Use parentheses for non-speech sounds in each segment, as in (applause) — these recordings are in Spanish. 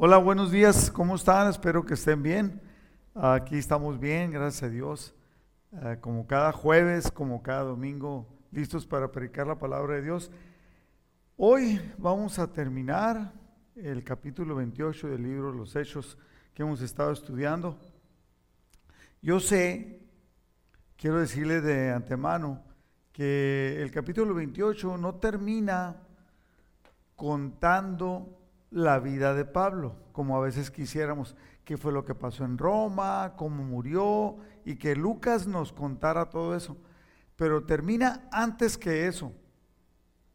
Hola, buenos días, ¿cómo están? Espero que estén bien. Aquí estamos bien, gracias a Dios. Eh, como cada jueves, como cada domingo, listos para predicar la palabra de Dios. Hoy vamos a terminar el capítulo 28 del libro Los Hechos que hemos estado estudiando. Yo sé, quiero decirle de antemano, que el capítulo 28 no termina contando la vida de Pablo, como a veces quisiéramos, qué fue lo que pasó en Roma, cómo murió, y que Lucas nos contara todo eso. Pero termina antes que eso.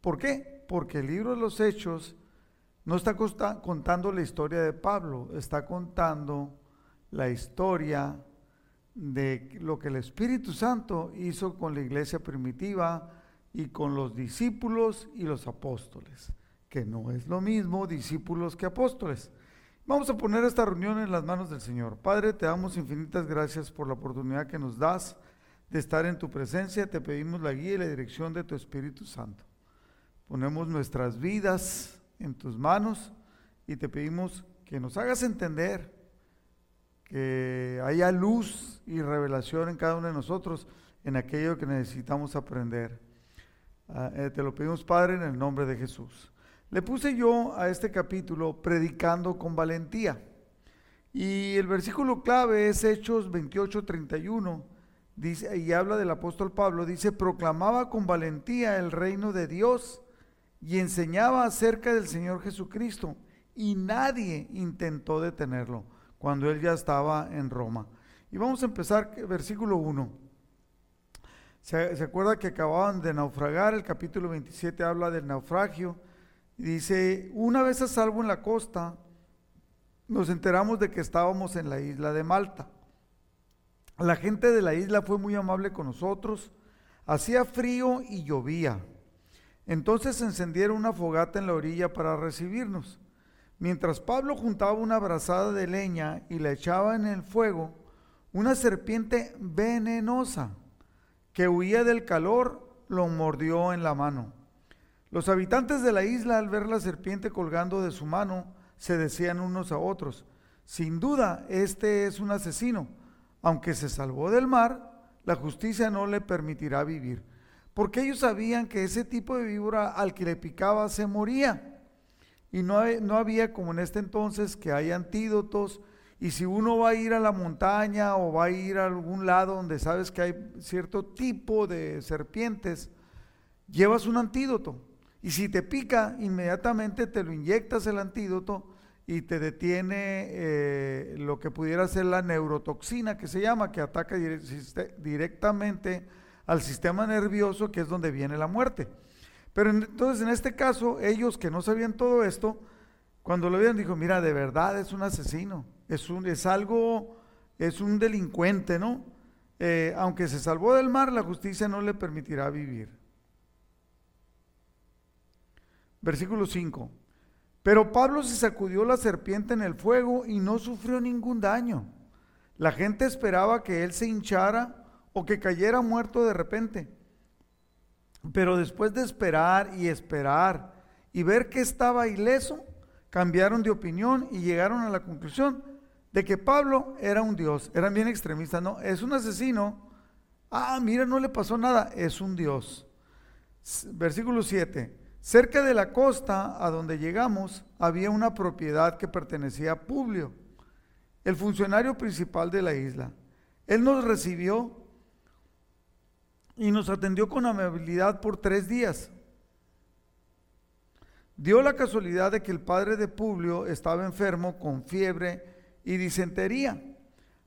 ¿Por qué? Porque el libro de los Hechos no está contando la historia de Pablo, está contando la historia de lo que el Espíritu Santo hizo con la iglesia primitiva y con los discípulos y los apóstoles que no es lo mismo discípulos que apóstoles. Vamos a poner esta reunión en las manos del Señor. Padre, te damos infinitas gracias por la oportunidad que nos das de estar en tu presencia. Te pedimos la guía y la dirección de tu Espíritu Santo. Ponemos nuestras vidas en tus manos y te pedimos que nos hagas entender que haya luz y revelación en cada uno de nosotros en aquello que necesitamos aprender. Ah, eh, te lo pedimos, Padre, en el nombre de Jesús. Le puse yo a este capítulo predicando con valentía. Y el versículo clave es Hechos 28, 31. Dice, y habla del apóstol Pablo, dice, proclamaba con valentía el reino de Dios y enseñaba acerca del Señor Jesucristo. Y nadie intentó detenerlo cuando él ya estaba en Roma. Y vamos a empezar, versículo 1. ¿Se, ¿Se acuerda que acababan de naufragar? El capítulo 27 habla del naufragio Dice, una vez a salvo en la costa, nos enteramos de que estábamos en la isla de Malta. La gente de la isla fue muy amable con nosotros. Hacía frío y llovía. Entonces encendieron una fogata en la orilla para recibirnos. Mientras Pablo juntaba una brazada de leña y la echaba en el fuego, una serpiente venenosa que huía del calor lo mordió en la mano. Los habitantes de la isla al ver la serpiente colgando de su mano se decían unos a otros, sin duda este es un asesino, aunque se salvó del mar, la justicia no le permitirá vivir, porque ellos sabían que ese tipo de víbora al que le picaba se moría. Y no, no había como en este entonces que hay antídotos, y si uno va a ir a la montaña o va a ir a algún lado donde sabes que hay cierto tipo de serpientes, llevas un antídoto y si te pica, inmediatamente te lo inyectas el antídoto y te detiene eh, lo que pudiera ser la neurotoxina que se llama, que ataca directamente al sistema nervioso, que es donde viene la muerte. Pero entonces en este caso, ellos que no sabían todo esto, cuando lo vieron, dijo, mira, de verdad es un asesino, es, un, es algo, es un delincuente, ¿no? Eh, aunque se salvó del mar, la justicia no le permitirá vivir. Versículo 5. Pero Pablo se sacudió la serpiente en el fuego y no sufrió ningún daño. La gente esperaba que él se hinchara o que cayera muerto de repente. Pero después de esperar y esperar y ver que estaba ileso, cambiaron de opinión y llegaron a la conclusión de que Pablo era un dios. Eran bien extremistas, no, es un asesino. Ah, mira, no le pasó nada, es un dios. Versículo 7. Cerca de la costa a donde llegamos había una propiedad que pertenecía a Publio, el funcionario principal de la isla. Él nos recibió y nos atendió con amabilidad por tres días. Dio la casualidad de que el padre de Publio estaba enfermo con fiebre y disentería.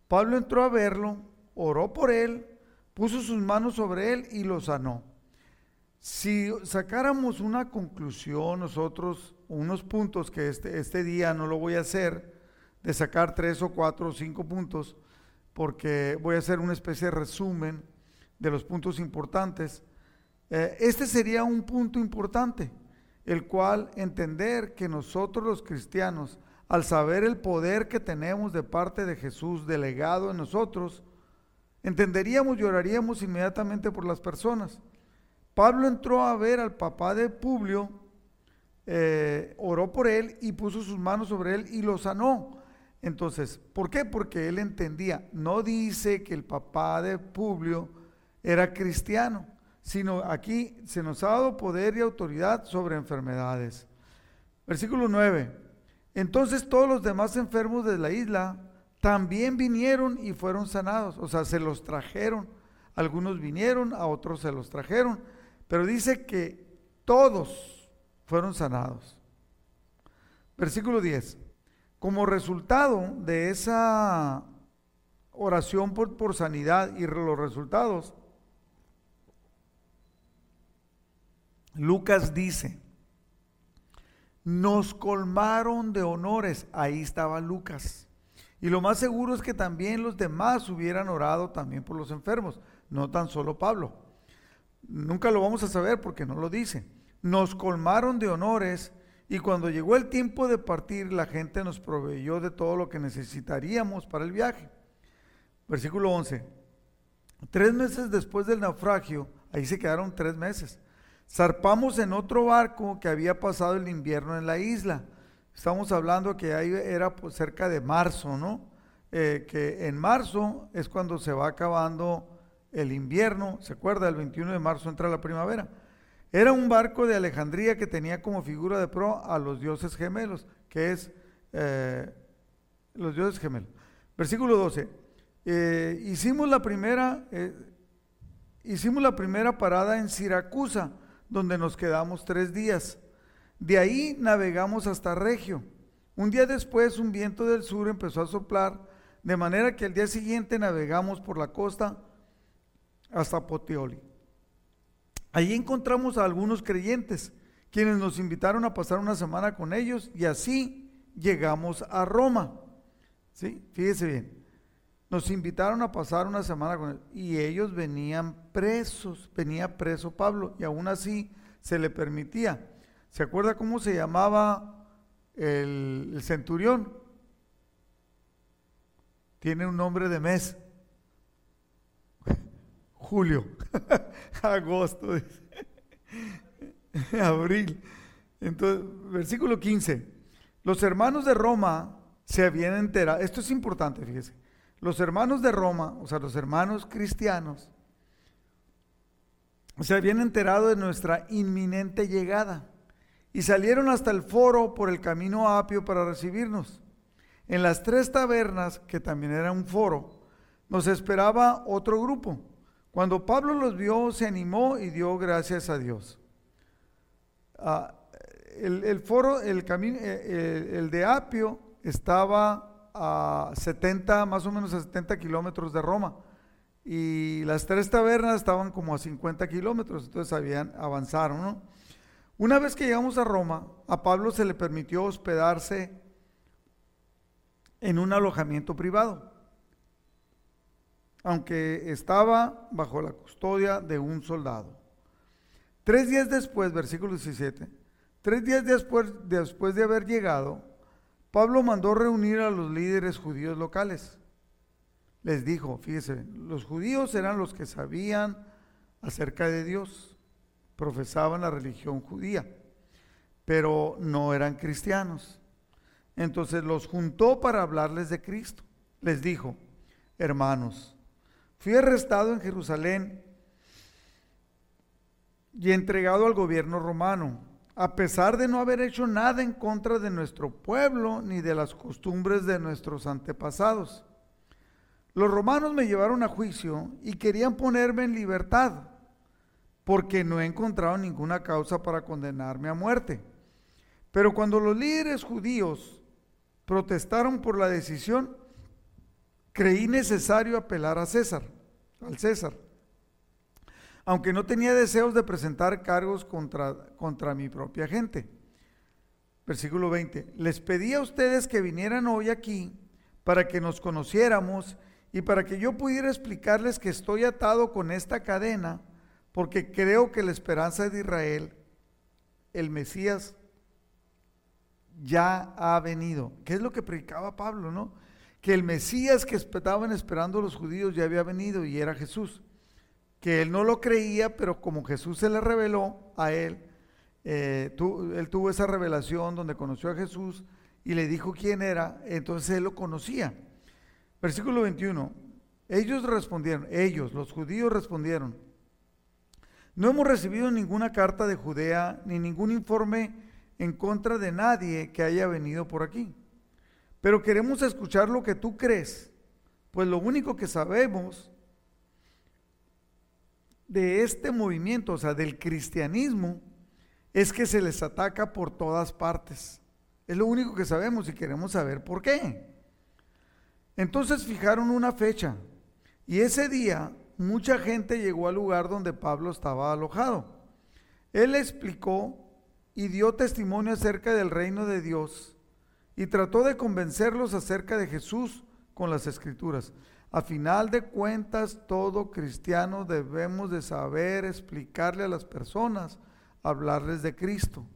Pablo entró a verlo, oró por él, puso sus manos sobre él y lo sanó. Si sacáramos una conclusión nosotros, unos puntos que este, este día no lo voy a hacer, de sacar tres o cuatro o cinco puntos, porque voy a hacer una especie de resumen de los puntos importantes. Eh, este sería un punto importante, el cual entender que nosotros los cristianos, al saber el poder que tenemos de parte de Jesús delegado en nosotros, entenderíamos y oraríamos inmediatamente por las personas. Pablo entró a ver al papá de Publio eh, oró por él y puso sus manos sobre él y lo sanó. Entonces, ¿por qué? Porque él entendía, no dice que el papá de Publio era cristiano, sino aquí se nos ha dado poder y autoridad sobre enfermedades. Versículo 9. Entonces todos los demás enfermos de la isla también vinieron y fueron sanados, o sea, se los trajeron. Algunos vinieron, a otros se los trajeron, pero dice que todos fueron sanados. Versículo 10. Como resultado de esa oración por, por sanidad y los resultados, Lucas dice, nos colmaron de honores. Ahí estaba Lucas. Y lo más seguro es que también los demás hubieran orado también por los enfermos, no tan solo Pablo. Nunca lo vamos a saber porque no lo dice. Nos colmaron de honores y cuando llegó el tiempo de partir, la gente nos proveyó de todo lo que necesitaríamos para el viaje. Versículo 11. Tres meses después del naufragio, ahí se quedaron tres meses. Zarpamos en otro barco que había pasado el invierno en la isla. Estamos hablando que ahí era pues, cerca de marzo, ¿no? Eh, que en marzo es cuando se va acabando el invierno. ¿Se acuerda? El 21 de marzo entra la primavera. Era un barco de Alejandría que tenía como figura de pro a los dioses gemelos, que es eh, los dioses gemelos. Versículo 12. Eh, hicimos la primera, hicimos la primera parada en Siracusa donde nos quedamos tres días. De ahí navegamos hasta Regio. Un día después un viento del sur empezó a soplar, de manera que al día siguiente navegamos por la costa hasta Poteoli. Allí encontramos a algunos creyentes, quienes nos invitaron a pasar una semana con ellos y así llegamos a Roma. ¿Sí? Fíjese bien. Nos invitaron a pasar una semana con él y ellos venían presos, venía preso Pablo y aún así se le permitía. ¿Se acuerda cómo se llamaba el, centurión? Tiene un nombre de mes. Julio, (laughs) agosto, (laughs) abril. Entonces, versículo 15. Los hermanos de Roma se habían enterado, esto es importante, fíjese, los hermanos de Roma, o sea, los hermanos cristianos, se habían enterado de nuestra inminente llegada y salieron hasta el foro por el camino apio para recibirnos. En las tres tabernas, que también era un foro, nos esperaba otro grupo. Cuando Pablo los vio, se animó y dio gracias a Dios. Ah, el, foro, el, camino, eh, el de Apio estaba a 70, más o menos a 70 kilómetros de Roma. Y las tres tabernas estaban como a 50 kilómetros, entonces habían, avanzaron, Una vez que llegamos a Roma, a Pablo se le permitió hospedarse en un alojamiento privado, aunque estaba bajo la custodia de un soldado. Tres días después, versículo 17, tres días después, de haber llegado, Pablo mandó reunir a los líderes judíos locales. Les dijo, fíjese, los judíos eran los que sabían acerca de Dios, profesaban la religión judía, pero no eran cristianos. Entonces los juntó para hablarles de Cristo. Les dijo, hermanos, fui arrestado en Jerusalén y entregado al gobierno romano a pesar de no haber hecho nada en contra de nuestro pueblo ni de las costumbres de nuestros antepasados. Los romanos me llevaron a juicio y querían ponerme en libertad, porque no he encontrado ninguna causa para condenarme a muerte. Pero cuando los líderes judíos protestaron por la decisión, creí necesario apelar a César, al César aunque no tenía deseos de presentar cargos contra, contra mi propia gente. Versículo 20. Les pedí a ustedes que vinieran hoy aquí para que nos conociéramos y para que yo pudiera explicarles que estoy atado con esta cadena porque creo que la esperanza de Israel, el Mesías, ya ha venido. ¿Qué es lo que predicaba Pablo, no? Que el Mesías que estaban esperando los judíos ya había venido y era Jesús que él no lo creía, pero como Jesús se le reveló a él, eh, él tuvo esa revelación donde conoció a Jesús y le dijo quién era, entonces él lo conocía. Versículo 21. Ellos respondieron, ellos, los judíos respondieron, no hemos recibido ninguna carta de Judea ni ningún informe en contra de nadie que haya venido por aquí. Pero queremos escuchar lo que tú crees, pues lo único que sabemos de este movimiento, o sea, del cristianismo, es que se les ataca por todas partes. Es lo único que sabemos y queremos saber por qué. Entonces fijaron una fecha y ese día mucha gente llegó al lugar donde Pablo estaba alojado. Él explicó y dio testimonio acerca del reino de Dios y trató de convencerlos acerca de Jesús con las escrituras. A final de cuentas, todo cristiano debemos de saber explicarle a las personas hablarles de Cristo.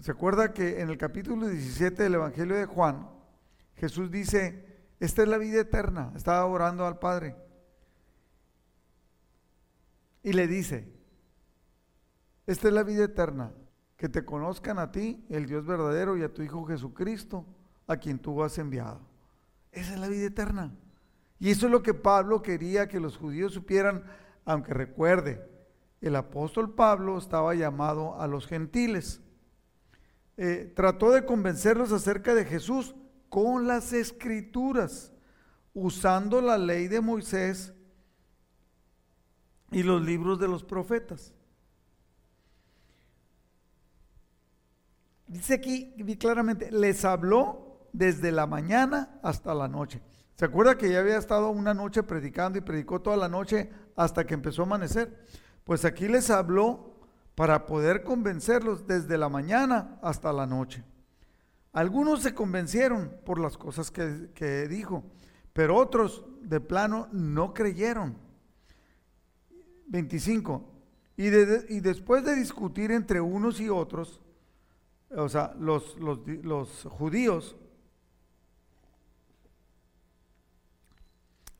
¿Se acuerda que en el capítulo 17 del Evangelio de Juan, Jesús dice, esta es la vida eterna, estaba orando al Padre. Y le dice, esta es la vida eterna, que te conozcan a ti, el Dios verdadero, y a tu Hijo Jesucristo, a quien tú has enviado. Esa es la vida eterna. Y eso es lo que Pablo quería que los judíos supieran, aunque recuerde, el apóstol Pablo estaba llamado a los gentiles. Eh, trató de convencerlos acerca de Jesús con las escrituras, usando la ley de Moisés y los libros de los profetas. Dice aquí claramente, les habló desde la mañana hasta la noche. ¿Se acuerda que ya había estado una noche predicando y predicó toda la noche hasta que empezó a amanecer? Pues aquí les habló para poder convencerlos desde la mañana hasta la noche. Algunos se convencieron por las cosas que, dijo, pero otros de plano no creyeron. 25. Y, y, después de discutir entre unos y otros, o sea, los, los, los judíos,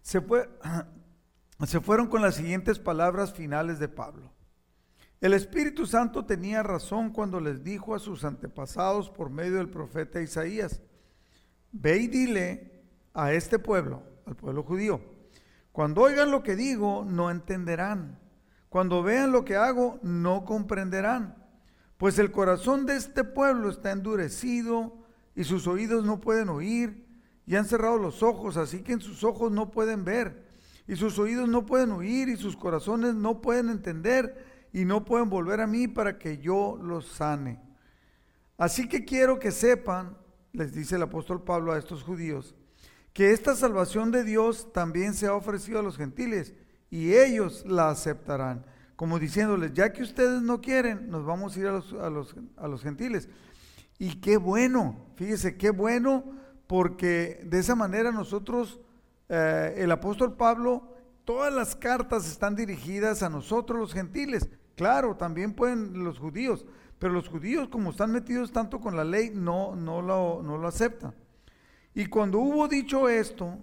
se, fue, (clears throat) se fueron con las siguientes palabras finales de Pablo. El Espíritu Santo tenía razón cuando les dijo a sus antepasados por medio del profeta Isaías, ve y dile a este pueblo, al pueblo judío, cuando oigan lo que digo, no entenderán. Cuando vean lo que hago, no comprenderán. Pues el corazón de este pueblo está endurecido y sus oídos no pueden oír y han cerrado los ojos, así que en sus ojos no pueden ver y sus oídos no pueden oír y sus corazones no pueden entender y no pueden volver a mí para que yo los sane. Así que quiero que sepan, les dice el apóstol Pablo a estos judíos, que esta salvación de Dios también se ha ofrecido a los gentiles y ellos la aceptarán. Como diciéndoles, ya que ustedes no quieren, nos vamos a ir a los, a los, a los gentiles. Y qué bueno, fíjese, qué bueno, porque de esa manera nosotros eh, el apóstol Pablo, todas las cartas están dirigidas a nosotros los gentiles. Claro, también pueden los judíos, pero los judíos como están metidos tanto con la ley, no, no, lo, no lo aceptan. Y cuando hubo dicho esto,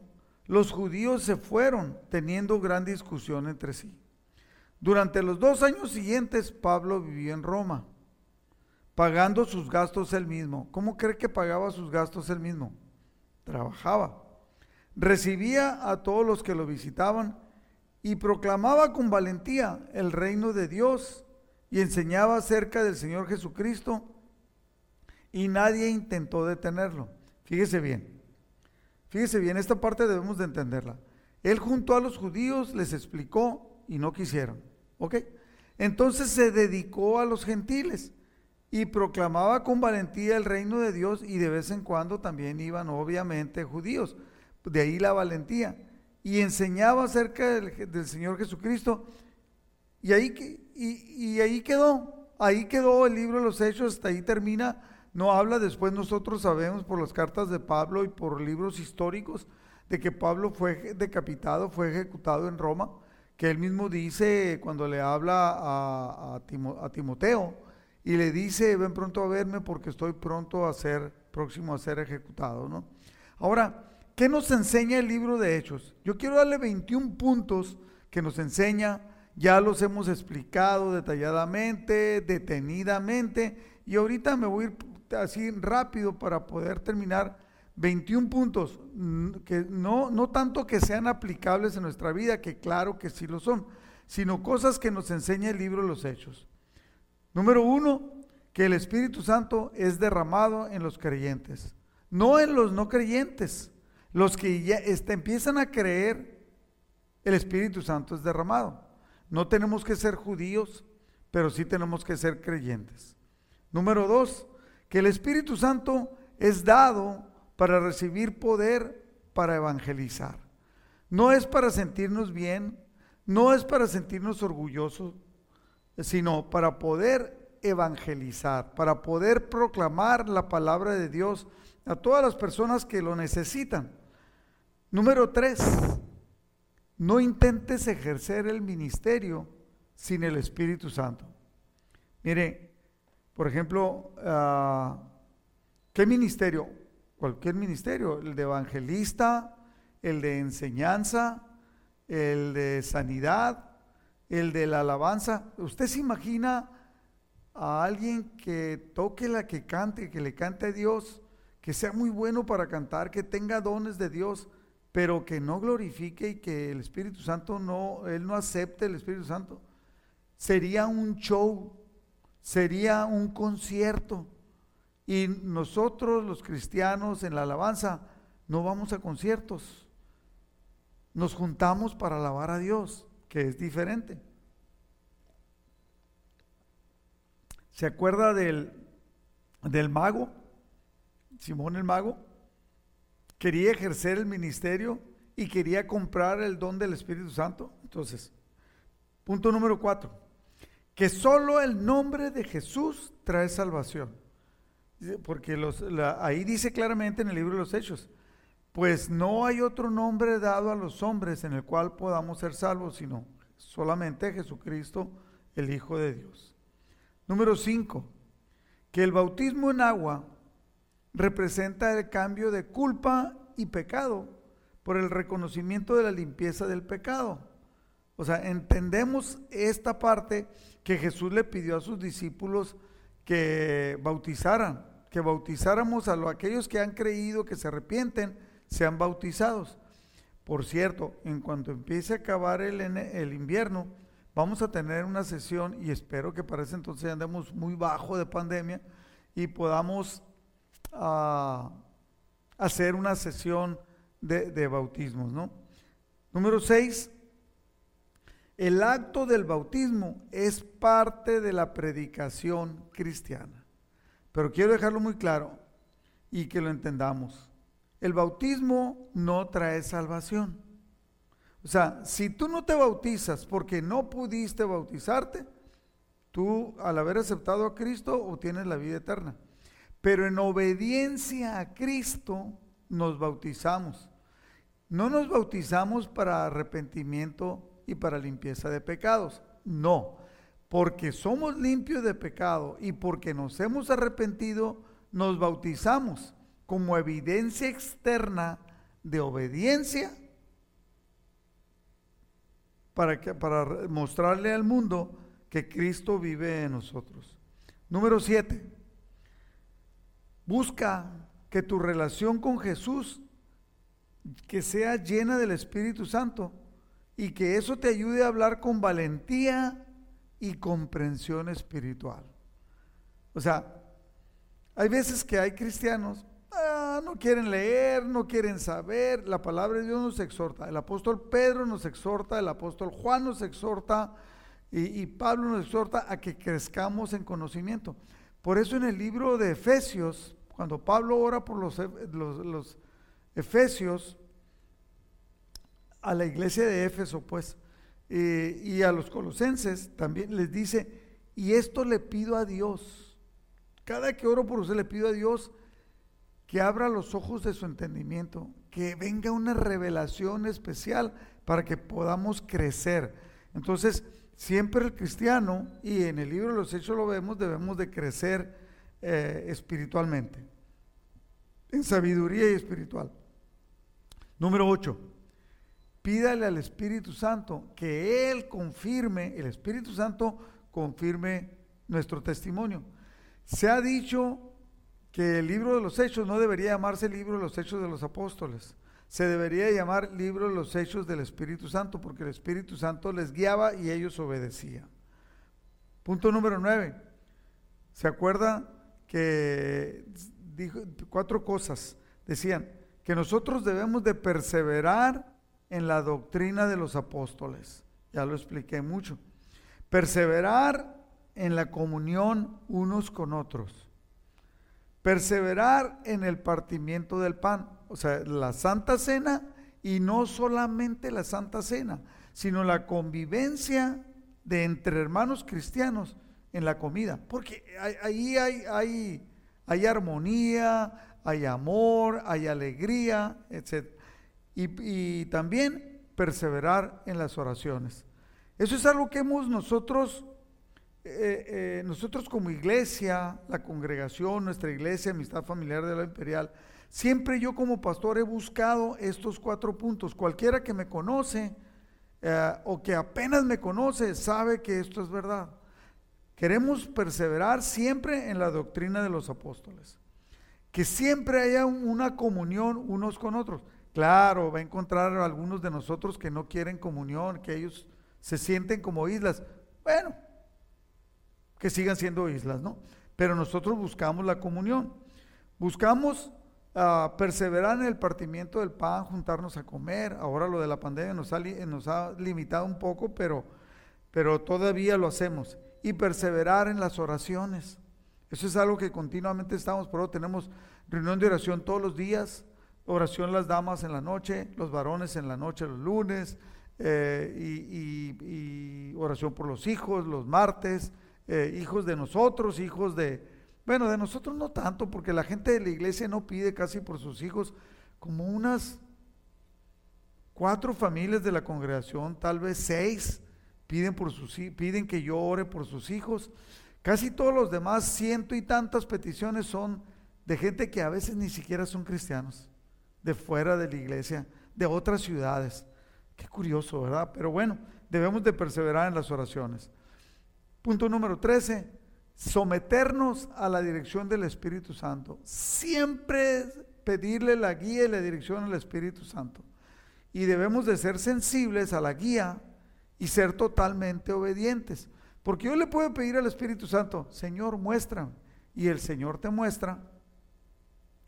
los judíos se fueron teniendo gran discusión entre sí. Durante los dos años siguientes, Pablo vivió en Roma, pagando sus gastos él mismo. ¿Cómo cree que pagaba sus gastos él mismo? Trabajaba recibía a todos los que lo visitaban y proclamaba con valentía el reino de Dios y enseñaba acerca del Señor Jesucristo y nadie intentó detenerlo. Fíjese bien, fíjese bien, esta parte debemos de entenderla. Él junto a los judíos les explicó y no quisieron. ¿Ok? Entonces se dedicó a los gentiles y proclamaba con valentía el reino de Dios y de vez en cuando también iban obviamente judíos de ahí la valentía. Y enseñaba acerca del, Señor Jesucristo. Y ahí, y, ahí quedó, ahí quedó el libro de los Hechos, hasta ahí termina. No habla después, nosotros sabemos por las cartas de Pablo y por libros históricos de que Pablo fue decapitado, fue ejecutado en Roma, que él mismo dice cuando le habla a, Timoteo y le dice, ven pronto a verme porque estoy pronto a ser, próximo a ser ejecutado, ¿no? Ahora, ¿Qué nos enseña el libro de Hechos? Yo quiero darle 21 puntos que nos enseña ya los hemos explicado detalladamente, detenidamente, y ahorita me voy a ir así rápido para poder terminar 21 puntos, que no, no tanto que sean aplicables en nuestra vida, que claro que sí lo son, sino cosas que nos enseña el libro de los Hechos. Número uno, que el Espíritu Santo es derramado en los creyentes, no en los no creyentes. Los que ya este, empiezan a creer, el Espíritu Santo es derramado. No tenemos que ser judíos, pero sí tenemos que ser creyentes. Número dos, que el Espíritu Santo es dado para recibir poder para evangelizar. No es para sentirnos bien, no es para sentirnos orgullosos, sino para poder evangelizar, para poder proclamar la palabra de Dios a todas las personas que lo necesitan. Número tres, no intentes ejercer el ministerio sin el Espíritu Santo. Mire, por ejemplo, ah, ¿qué ministerio? Cualquier ministerio, el de evangelista, el de enseñanza, el de sanidad, el de la alabanza. ¿Usted se imagina a alguien que toque la que cante, que le cante a Dios, que sea muy bueno para cantar, que tenga dones de Dios, pero que no glorifique y que el Espíritu Santo no, él no acepte el Espíritu Santo? Sería un show, sería un concierto. Y nosotros los cristianos en la alabanza no vamos a conciertos. Nos juntamos para alabar a Dios, que es diferente. ¿Se acuerda del, del mago? Simón el mago quería ejercer el ministerio y quería comprar el don del Espíritu Santo. Entonces, punto número cuatro, que solo el nombre de Jesús trae salvación. Porque ahí dice claramente en el libro de los Hechos, pues no hay otro nombre dado a los hombres en el cual podamos ser salvos, sino solamente Jesucristo, el Hijo de Dios. Número 5, que el bautismo en agua representa el cambio de culpa y pecado por el reconocimiento de la limpieza del pecado. O sea, entendemos esta parte que Jesús le pidió a sus discípulos que bautizaran, que bautizáramos a los, aquellos que han creído, que se arrepienten, sean bautizados. Por cierto, en cuanto empiece a acabar el, el invierno, vamos a tener una sesión y espero que para ese entonces andemos muy bajo de pandemia y podamos ah, hacer una sesión de, de bautismos, ¿no? Número 6, el acto del bautismo es parte de la predicación cristiana. Pero quiero dejarlo muy claro y que lo entendamos. El bautismo no trae salvación. O sea, si tú no te bautizas porque no pudiste bautizarte, tú al haber aceptado a Cristo obtienes la vida eterna. Pero en obediencia a Cristo nos bautizamos. No nos bautizamos para arrepentimiento y para limpieza de pecados. No, porque somos limpios de pecado y porque nos hemos arrepentido, nos bautizamos como evidencia externa de obediencia para, que, para mostrarle al mundo que Cristo vive en nosotros. Número 7. Busca que tu relación con Jesús que sea llena del Espíritu Santo y que eso te ayude a hablar con valentía y comprensión espiritual. O sea, hay veces que hay cristianos, ah, no quieren leer, no quieren saber, la palabra de Dios nos exhorta, el apóstol Pedro nos exhorta, el apóstol Juan nos exhorta y, Pablo nos exhorta a que crezcamos en conocimiento. Por eso en el libro de Efesios, cuando Pablo ora por los, los, los Efesios, a la iglesia de Éfeso, pues, eh, y a los colosenses también les dice, y esto le pido a Dios. Cada que oro por usted le pido a Dios que abra los ojos de su entendimiento, que venga una revelación especial para que podamos crecer. Entonces, siempre el cristiano, y en el libro de los Hechos lo vemos, debemos de crecer eh, espiritualmente, en sabiduría y espiritual. Número 8 pídale al Espíritu Santo que Él confirme, el Espíritu Santo confirme nuestro testimonio. Se ha dicho que el libro de los Hechos no debería llamarse libro de los Hechos de los Apóstoles, se debería llamar libro de los Hechos del Espíritu Santo, porque el Espíritu Santo les guiaba y ellos obedecían. Punto número nueve. ¿Se acuerda que dijo cuatro cosas? Decían que nosotros debemos de perseverar en la doctrina de los apóstoles. Ya lo expliqué mucho. Perseverar en la comunión unos con otros. Perseverar en el partimiento del pan, o sea, la Santa Cena y no solamente la Santa Cena, sino la convivencia de entre hermanos cristianos en la comida, porque ahí hay, hay, hay, armonía, hay amor, hay alegría, etc. Y, también perseverar en las oraciones. Eso es algo que hemos nosotros eh, eh, nosotros como iglesia, la congregación, nuestra iglesia, Amistad Familiar de la Imperial, siempre yo como pastor he buscado estos cuatro puntos. Cualquiera que me conoce eh, o que apenas me conoce sabe que esto es verdad. Queremos perseverar siempre en la doctrina de los apóstoles. Que siempre haya una comunión unos con otros. Claro, va a encontrar algunos de nosotros que no quieren comunión, que ellos se sienten como islas. Bueno, que sigan siendo islas, ¿no? Pero nosotros buscamos la comunión, buscamos ah, perseverar en el partimiento del pan, juntarnos a comer. Ahora lo de la pandemia nos ha, nos ha limitado un poco, pero, pero todavía lo hacemos. Y perseverar en las oraciones. Eso es algo que continuamente estamos, pero tenemos reunión de oración todos los días, oración las damas en la noche, los varones en la noche los lunes, eh, y oración por los hijos los martes, eh, hijos de nosotros, hijos de, bueno, de nosotros no tanto, porque la gente de la iglesia no pide casi por sus hijos, como unas cuatro familias de la congregación, tal vez seis, piden, por sus, piden que yo ore por sus hijos. Casi todos los demás, ciento y tantas peticiones son de gente que a veces ni siquiera son cristianos, de fuera de la iglesia, de otras ciudades. Qué curioso, ¿verdad? Pero bueno, debemos de perseverar en las oraciones. Punto número 13, someternos a la dirección del Espíritu Santo. Siempre pedirle la guía y la dirección al Espíritu Santo. Y debemos de ser sensibles a la guía y ser totalmente obedientes. Porque yo le puedo pedir al Espíritu Santo, Señor, muestra. Y el Señor te muestra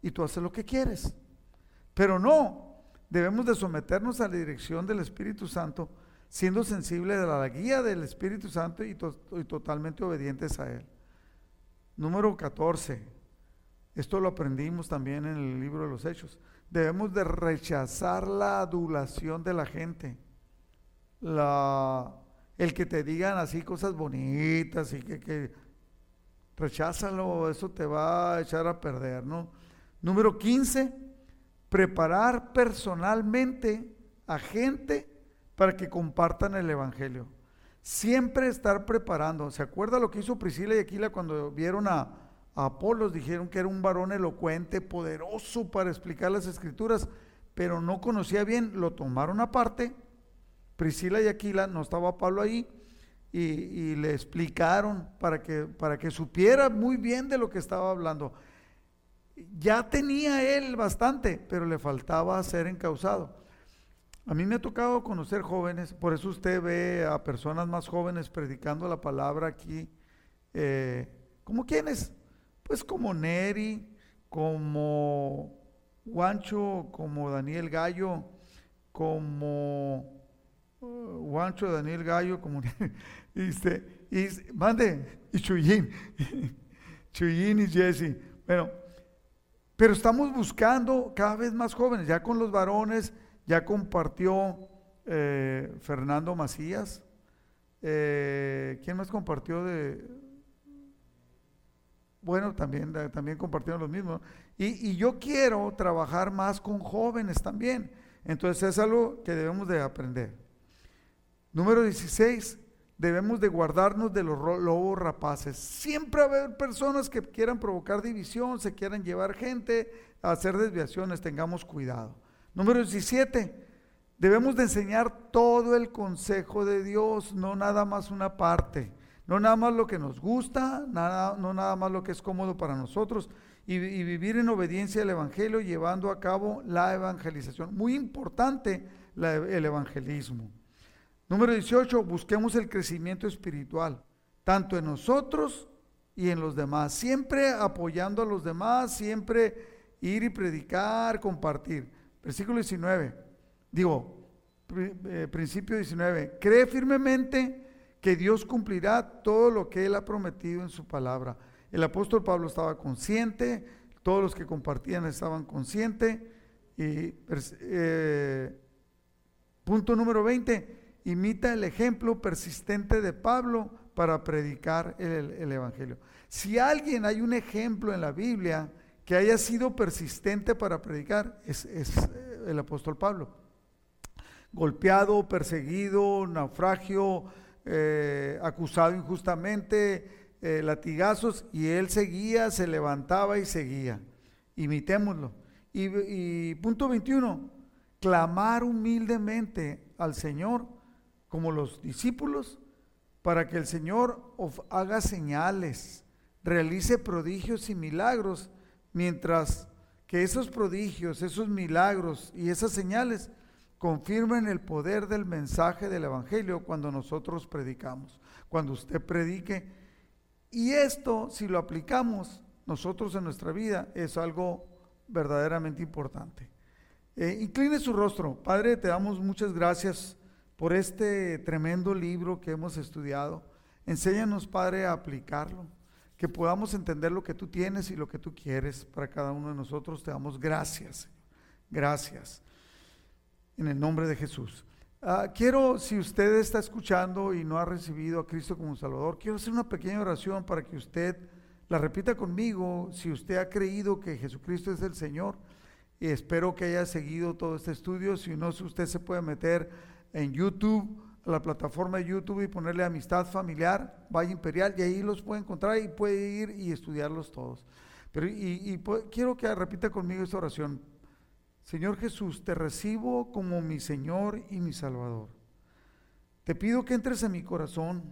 y tú haces lo que quieres. Pero no, debemos de someternos a la dirección del Espíritu Santo siendo sensibles a la guía del Espíritu Santo y, totalmente obedientes a Él. Número 14. Esto lo aprendimos también en el libro de los Hechos. Debemos de rechazar la adulación de la gente. El que te digan así cosas bonitas y que, que recházalo, eso te va a echar a perder, ¿no? Número 15, preparar personalmente a gente para que compartan el Evangelio. Siempre estar preparando. ¿Se acuerda lo que hizo Priscila y Aquila cuando vieron a, a Apolos? Dijeron que era un varón elocuente, poderoso para explicar las escrituras, pero no conocía bien, lo tomaron aparte. Priscila y Aquila, no estaba Pablo ahí, y, y, le explicaron para que, para que supiera muy bien de lo que estaba hablando. Ya tenía él bastante, pero le faltaba ser encausado. A mí me ha tocado conocer jóvenes, por eso usted ve a personas más jóvenes predicando la palabra aquí. Eh, ¿Como quiénes? Pues como Neri, como Juancho, como Daniel Gallo, como uh, Juancho, Daniel Gallo, como y, (laughs) y mande, y Chuyín, (laughs) Chuyín y Jesse. Bueno, pero estamos buscando cada vez más jóvenes, ya con los varones ya compartió eh, Fernando Macías. Eh, ¿Quién más compartió de...? Bueno, también, también compartieron los mismos. Y, y, yo quiero trabajar más con jóvenes también. Entonces es algo que debemos de aprender. Número 16, debemos de guardarnos de los lobos rapaces. Siempre va a haber personas que quieran provocar división, se quieran llevar gente a hacer desviaciones, tengamos cuidado. Número 17, Debemos de enseñar todo el consejo de Dios, no nada más una parte, no nada más lo que nos gusta, nada, no nada más lo que es cómodo para nosotros, y, vivir en obediencia al Evangelio, llevando a cabo la evangelización. Muy importante el evangelismo. Número 18, busquemos el crecimiento espiritual, tanto en nosotros y en los demás, siempre apoyando a los demás, siempre ir y predicar, compartir. Versículo 19 digo, eh, principio 19, cree firmemente que Dios cumplirá todo lo que Él ha prometido en su palabra. El apóstol Pablo estaba consciente, todos los que compartían estaban conscientes. Y eh, punto número 20, imita el ejemplo persistente de Pablo para predicar el, Evangelio. Si alguien hay un ejemplo en la Biblia que haya sido persistente para predicar, es eh, el apóstol Pablo golpeado, perseguido, naufragio, eh, acusado injustamente, eh, latigazos, y él seguía, se levantaba y seguía. Imitémoslo. Y, punto 21, clamar humildemente al Señor como los discípulos para que el Señor haga señales, realice prodigios y milagros, mientras que esos prodigios, esos milagros y esas señales confirmen el poder del mensaje del Evangelio cuando nosotros predicamos, cuando usted predique. Y esto, si lo aplicamos nosotros en nuestra vida, es algo verdaderamente importante. Eh, incline su rostro. Padre, te damos muchas gracias por este tremendo libro que hemos estudiado. Enséñanos, Padre, a aplicarlo, que podamos entender lo que tú tienes y lo que tú quieres para cada uno de nosotros. Te damos gracias. Gracias en el nombre de Jesús. Ah, quiero, si usted está escuchando y no ha recibido a Cristo como Salvador, quiero hacer una pequeña oración para que usted la repita conmigo, si usted ha creído que Jesucristo es el Señor, y espero que haya seguido todo este estudio, si no, usted se puede meter en YouTube, la plataforma de YouTube y ponerle Amistad Familiar, Valle Imperial, y ahí los puede encontrar y puede ir y estudiarlos todos. Pero y, quiero que repita conmigo esta oración. Señor Jesús, te recibo como mi Señor y mi Salvador. Te pido que entres en mi corazón.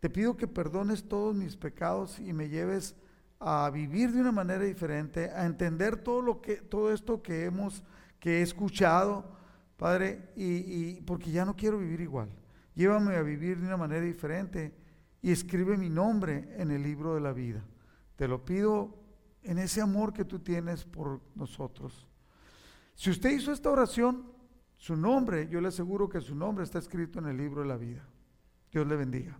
Te pido que perdones todos mis pecados y me lleves a vivir de una manera diferente, a entender todo lo que todo esto que hemos que he escuchado, Padre, y, porque ya no quiero vivir igual. Llévame a vivir de una manera diferente y escribe mi nombre en el libro de la vida. Te lo pido en ese amor que tú tienes por nosotros. Si usted hizo esta oración, su nombre, yo le aseguro que su nombre está escrito en el libro de la vida. Dios le bendiga.